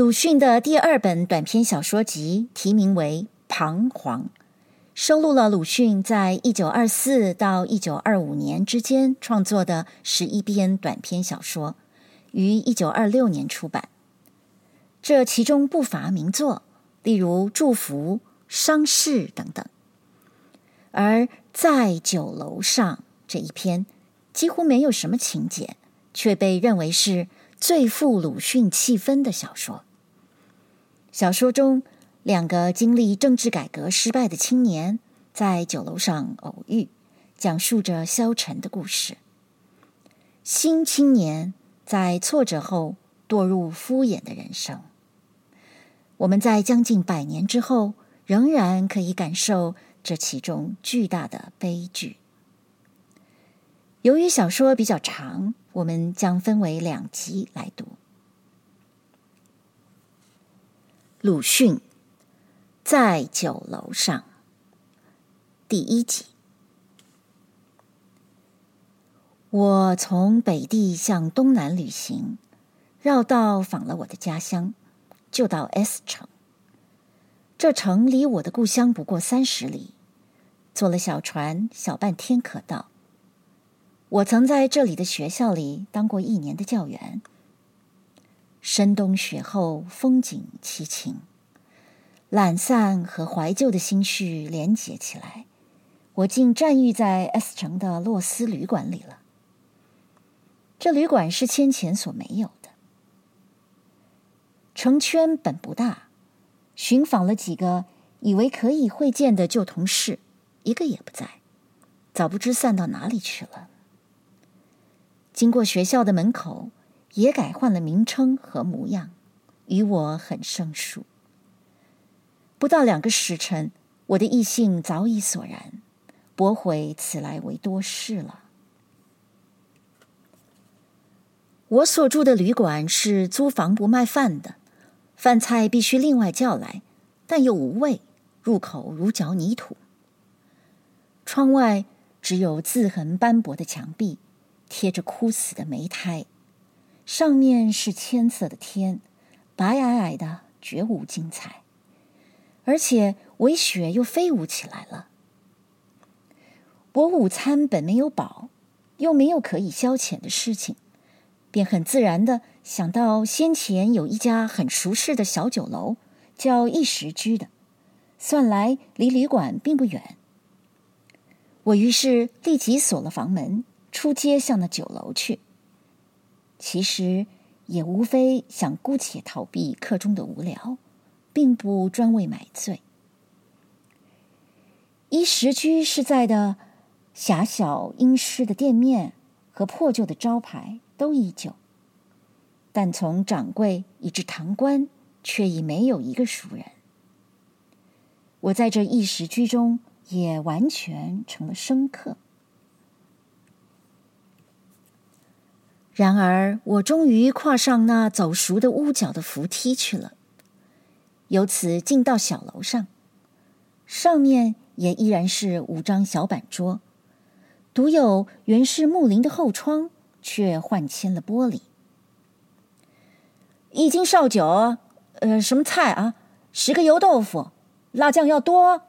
鲁迅的第二本短篇小说集题名为《彷徨》，收录了鲁迅在一九二四到一九二五年之间创作的十一篇短篇小说，于一九二六年出版。这其中不乏名作，例如《祝福》《伤逝》等等。而在酒楼上这一篇，几乎没有什么情节，却被认为是最富鲁迅气氛的小说。小说中，两个经历政治改革失败的青年在酒楼上偶遇，讲述着消沉的故事。新青年在挫折后堕入敷衍的人生。我们在将近百年之后，仍然可以感受这其中巨大的悲剧。由于小说比较长，我们将分为两集来读。鲁迅在酒楼上，第一集。我从北地向东南旅行，绕道访了我的家乡。就到 S 城，这城离我的故乡不过三十里，坐了小船，小半天可到。我曾在这里的学校里当过一年的教员。深冬雪后，风景凄清，懒散和怀旧的心绪连结起来，我竟暂寓在 S 城的洛斯旅馆里了。这旅馆是先前所没有的。城圈本不大，寻访了几个以为可以会见的旧同事，一个也不在，早不知散到哪里去了。经过学校的门口，也改换了名称和模样，与我很生疏。不到两个时辰，我的异性早已索然，驳回此来为多事了。我所住的旅馆是租房不卖饭的。饭菜必须另外叫来，但又无味，入口如嚼泥土。窗外只有字痕斑驳的墙壁，贴着枯死的煤胎，上面是千色的天，白皑皑的，绝无精彩。而且微雪又飞舞起来了。我午餐本没有饱，又没有可以消遣的事情。便很自然的想到先前有一家很熟识的小酒楼，叫一时居的，算来离旅馆并不远。我于是立即锁了房门，出街向那酒楼去。其实也无非想姑且逃避客中的无聊，并不专为买醉。一时居是在的狭小阴湿的店面和破旧的招牌。都依旧，但从掌柜以至堂倌，却已没有一个熟人。我在这一时居中，也完全成了生客。然而，我终于跨上那走熟的屋角的扶梯去了，由此进到小楼上，上面也依然是五张小板桌，独有原是木林的后窗。却换嵌了玻璃。一斤绍酒，呃，什么菜啊？十个油豆腐，辣酱要多。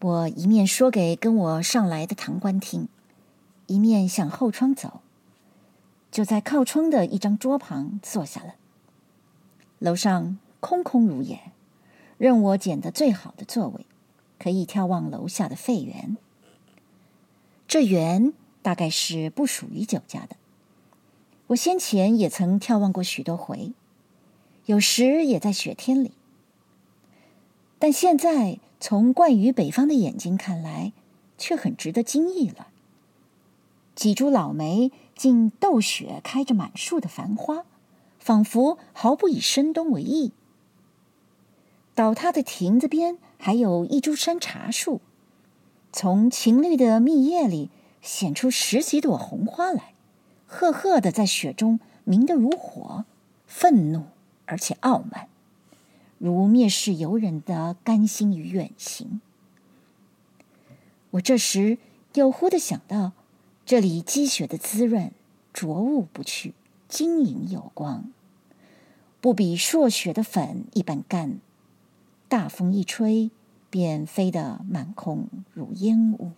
我一面说给跟我上来的堂倌听，一面向后窗走，就在靠窗的一张桌旁坐下了。楼上空空如也，任我拣得最好的座位，可以眺望楼下的废园。这园。大概是不属于酒家的。我先前也曾眺望过许多回，有时也在雪天里。但现在从惯于北方的眼睛看来，却很值得惊异了。几株老梅竟斗雪开着满树的繁花，仿佛毫不以深冬为意。倒塌的亭子边还有一株山茶树，从青绿的密叶里。显出十几朵红花来，赫赫的在雪中明得如火，愤怒而且傲慢，如蔑视游人的甘心与远行。我这时又忽的想到，这里积雪的滋润，浊物不去，晶莹有光，不比朔雪的粉一般干，大风一吹，便飞得满空如烟雾。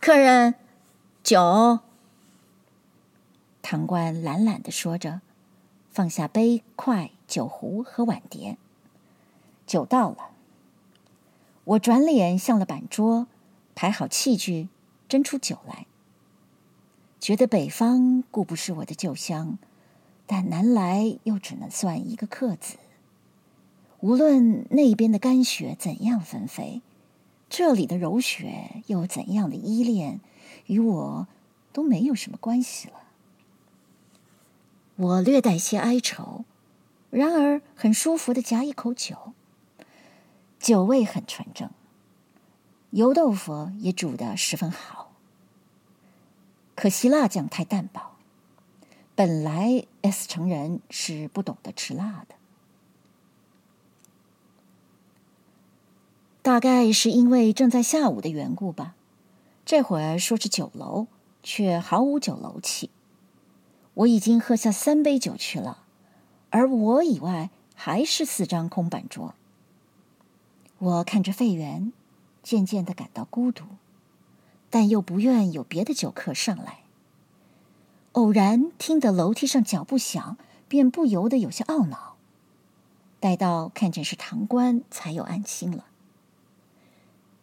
客人，酒。堂官懒懒的说着，放下杯筷、酒壶和碗碟。酒到了。我转脸向了板桌，排好器具，斟出酒来。觉得北方固不是我的旧乡，但南来又只能算一个客子。无论那边的干雪怎样纷飞，这里的柔雪又怎样的依恋，与我都没有什么关系了。我略带些哀愁，然而很舒服的夹一口酒。酒味很纯正，油豆腐也煮得十分好。可惜辣酱太淡薄，本来 S 城人是不懂得吃辣的。大概是因为正在下午的缘故吧，这会儿说是酒楼，却毫无酒楼气。我已经喝下三杯酒去了，而我以外还是四张空板桌。我看着费源，渐渐的感到孤独，但又不愿有别的酒客上来。偶然听得楼梯上脚步响，便不由得有些懊恼。待到看见是堂倌，才又安心了。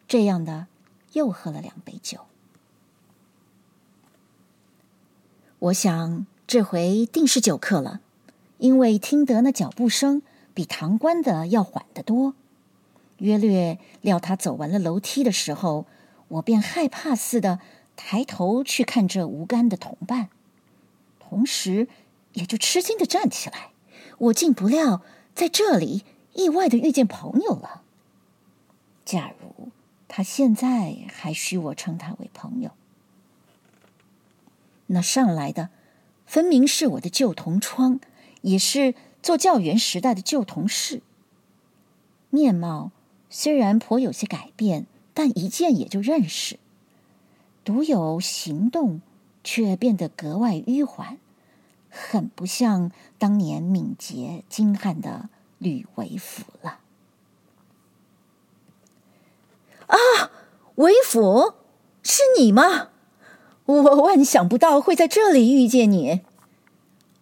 这样的，又喝了两杯酒。我想这回定是酒客了，因为听得那脚步声比堂倌的要缓得多。约略料他走完了楼梯的时候，我便害怕似的抬头去看这无干的同伴，同时也就吃惊的站起来。我竟不料在这里意外的遇见朋友了。假如他现在还需我称他为朋友，那上来的分明是我的旧同窗，也是做教员时代的旧同事，面貌。虽然颇有些改变，但一见也就认识。独有行动，却变得格外迂缓，很不像当年敏捷精悍的吕为甫了。啊，为甫，是你吗？我万想不到会在这里遇见你。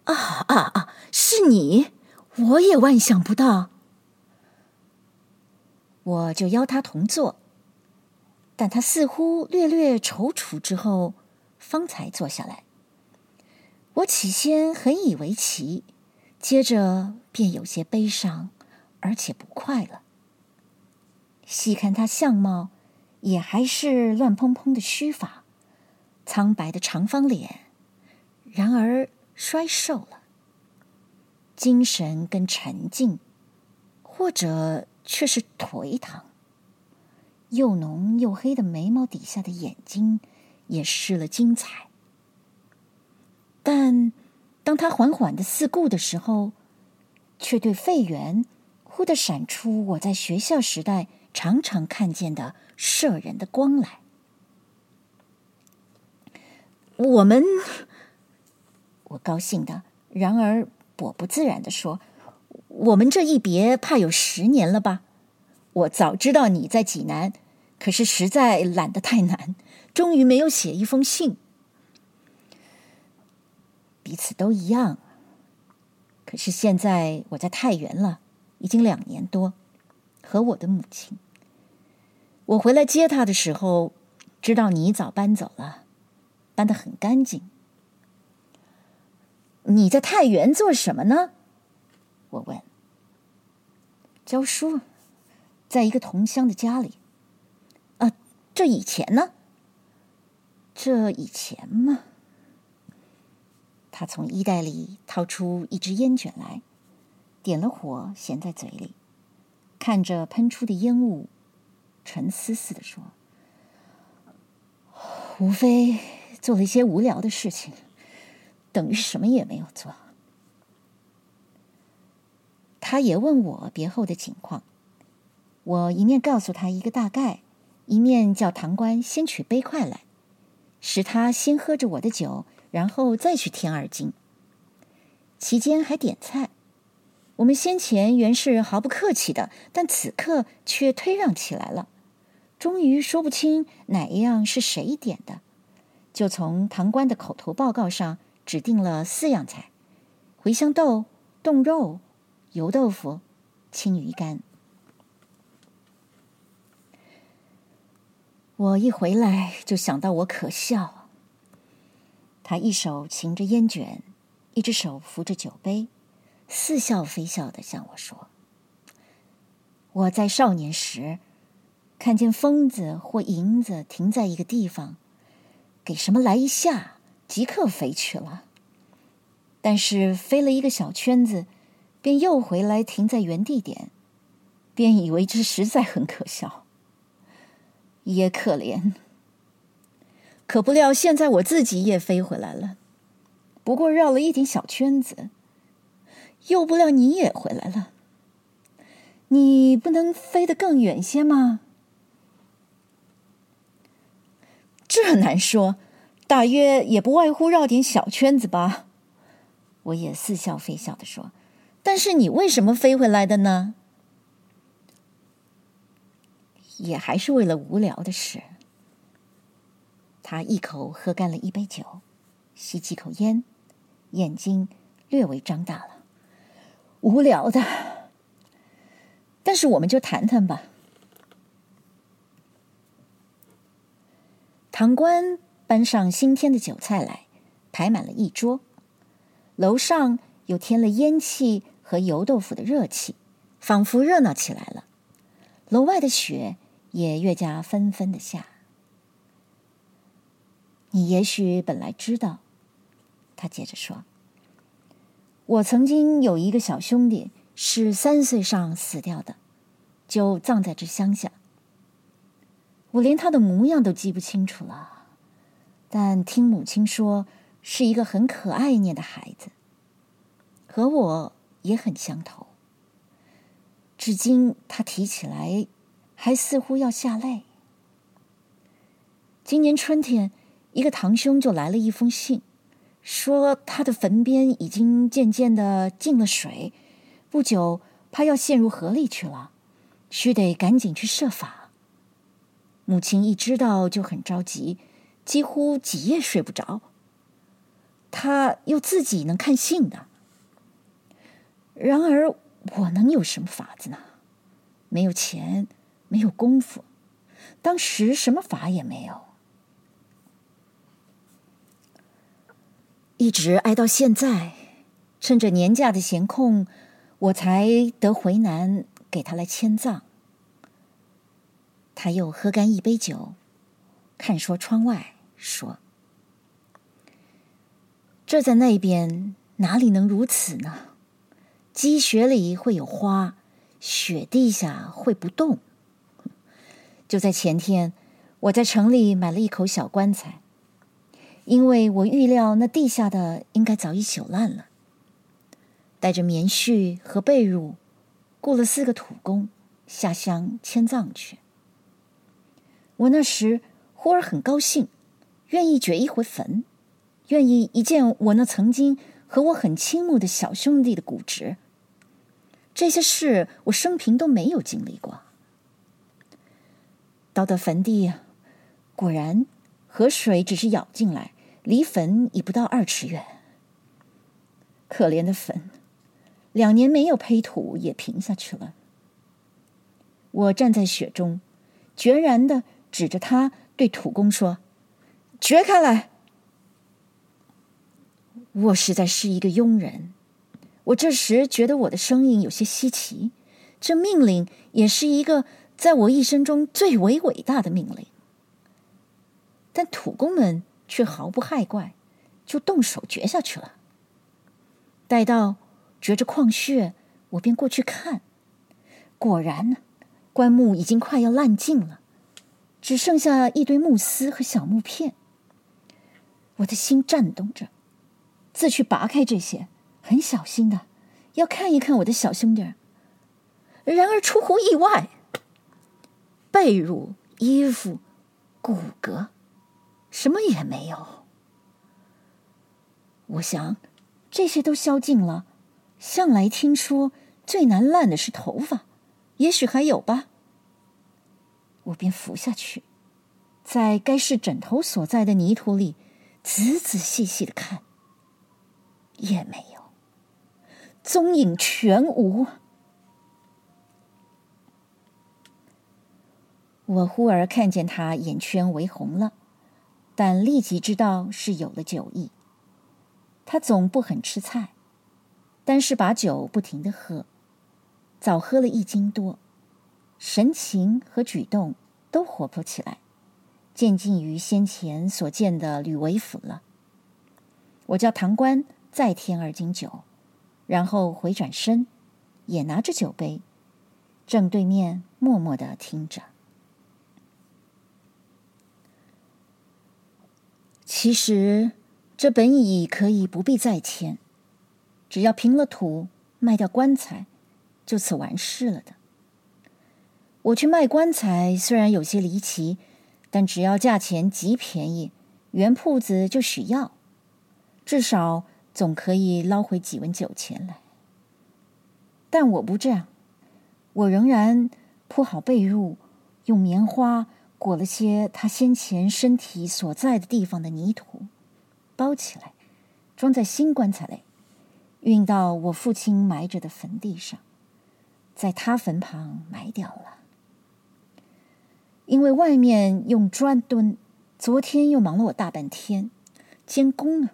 啊啊啊！是你，我也万想不到。我就邀他同坐，但他似乎略略踌躇之后，方才坐下来。我起先很以为奇，接着便有些悲伤，而且不快了。细看他相貌，也还是乱蓬蓬的须发，苍白的长方脸，然而衰瘦了，精神跟沉静，或者。却是颓唐，又浓又黑的眉毛底下的眼睛也失了精彩。但当他缓缓的四顾的时候，却对费源忽地闪出我在学校时代常常看见的摄人的光来。我们，我高兴的，然而我不自然的说。我们这一别怕有十年了吧？我早知道你在济南，可是实在懒得太难，终于没有写一封信。彼此都一样。可是现在我在太原了，已经两年多，和我的母亲。我回来接她的时候，知道你早搬走了，搬得很干净。你在太原做什么呢？我问。教书，在一个同乡的家里。啊，这以前呢？这以前嘛，他从衣袋里掏出一支烟卷来，点了火，衔在嘴里，看着喷出的烟雾，沉思似的说：“无非做了一些无聊的事情，等于什么也没有做。”他也问我别后的情况，我一面告诉他一个大概，一面叫堂官先取杯筷来，使他先喝着我的酒，然后再去添二斤。其间还点菜。我们先前原是毫不客气的，但此刻却推让起来了。终于说不清哪一样是谁点的，就从堂官的口头报告上指定了四样菜：茴香豆、冻肉、油豆腐、青鱼干。我一回来就想到我可笑。他一手擎着烟卷，一只手扶着酒杯，似笑非笑地向我说：“我在少年时，看见疯子或银子停在一个地方，给什么来一下，即刻飞去了。但是飞了一个小圈子，便又回来停在原地点，便以为这实在很可笑。”也可怜，可不料现在我自己也飞回来了，不过绕了一点小圈子。又不料你也回来了，你不能飞得更远些吗？这难说，大约也不外乎绕点小圈子吧。我也似笑非笑地说：“但是你为什么飞回来的呢？”也还是为了无聊的事。他一口喝干了一杯酒，吸几口烟，眼睛略微张大了。无聊的，但是我们就谈谈吧。堂倌搬上新添的酒菜来，排满了一桌。楼上又添了烟气和油豆腐的热气，仿佛热闹起来了。楼外的雪。也越加纷纷的下。你也许本来知道，他接着说：“我曾经有一个小兄弟，是三岁上死掉的，就葬在这乡下。我连他的模样都记不清楚了，但听母亲说，是一个很可爱念的孩子，和我也很相投。至今他提起来。”还似乎要下泪。今年春天，一个堂兄就来了一封信，说他的坟边已经渐渐的进了水，不久怕要陷入河里去了，须得赶紧去设法。母亲一知道就很着急，几乎几夜睡不着。他又自己能看信的，然而我能有什么法子呢？没有钱。没有功夫，当时什么法也没有，一直挨到现在，趁着年假的闲空，我才得回南给他来迁葬。他又喝干一杯酒，看说窗外，说：“这在那边哪里能如此呢？积雪里会有花，雪地下会不动。”就在前天，我在城里买了一口小棺材，因为我预料那地下的应该早已朽烂了。带着棉絮和被褥，雇了四个土工下乡迁葬去。我那时忽而很高兴，愿意掘一回坟，愿意一见我那曾经和我很亲慕的小兄弟的骨殖。这些事我生平都没有经历过。到的坟地，果然河水只是舀进来，离坟已不到二尺远。可怜的坟，两年没有胚土也平下去了。我站在雪中，决然的指着他对土工说：“掘开来！”我实在是一个庸人，我这时觉得我的声音有些稀奇，这命令也是一个。在我一生中最为伟大的命令，但土工们却毫不害怪，就动手掘下去了。待到掘着矿穴，我便过去看，果然，棺木已经快要烂尽了，只剩下一堆木丝和小木片。我的心颤动着，自去拔开这些，很小心的要看一看我的小兄弟。然而出乎意外。被褥、衣服、骨骼，什么也没有。我想，这些都消尽了。向来听说最难烂的是头发，也许还有吧。我便伏下去，在该是枕头所在的泥土里仔仔细细的看，也没有，踪影全无。我忽而看见他眼圈微红了，但立即知道是有了酒意。他总不很吃菜，但是把酒不停的喝，早喝了一斤多，神情和举动都活泼起来，渐近于先前所见的吕为甫了。我叫堂倌再添二斤酒，然后回转身，也拿着酒杯，正对面默默的听着。其实。这本已可以不必再迁，只要平了土，卖掉棺材，就此完事了的。我去卖棺材虽然有些离奇，但只要价钱极便宜，原铺子就许要，至少总可以捞回几文酒钱来。但我不这样，我仍然铺好被褥，用棉花裹了些他先前身体所在的地方的泥土。包起来，装在新棺材里，运到我父亲埋着的坟地上，在他坟旁埋掉了。因为外面用砖墩，昨天又忙了我大半天，监工啊。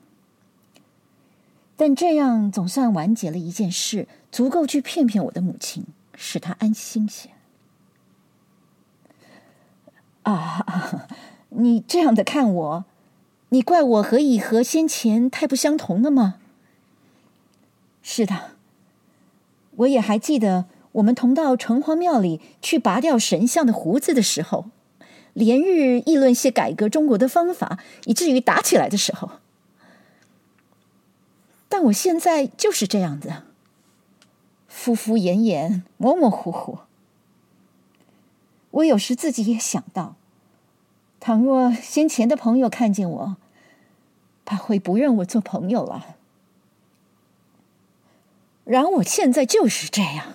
但这样总算完结了一件事，足够去骗骗我的母亲，使她安心些。啊，你这样的看我。你怪我何以和先前太不相同了吗？是的，我也还记得我们同到城隍庙里去拔掉神像的胡子的时候，连日议论些改革中国的方法，以至于打起来的时候。但我现在就是这样子，敷敷衍衍，模模糊糊。我有时自己也想到，倘若先前的朋友看见我，怕会不认我做朋友了。然而我现在就是这样。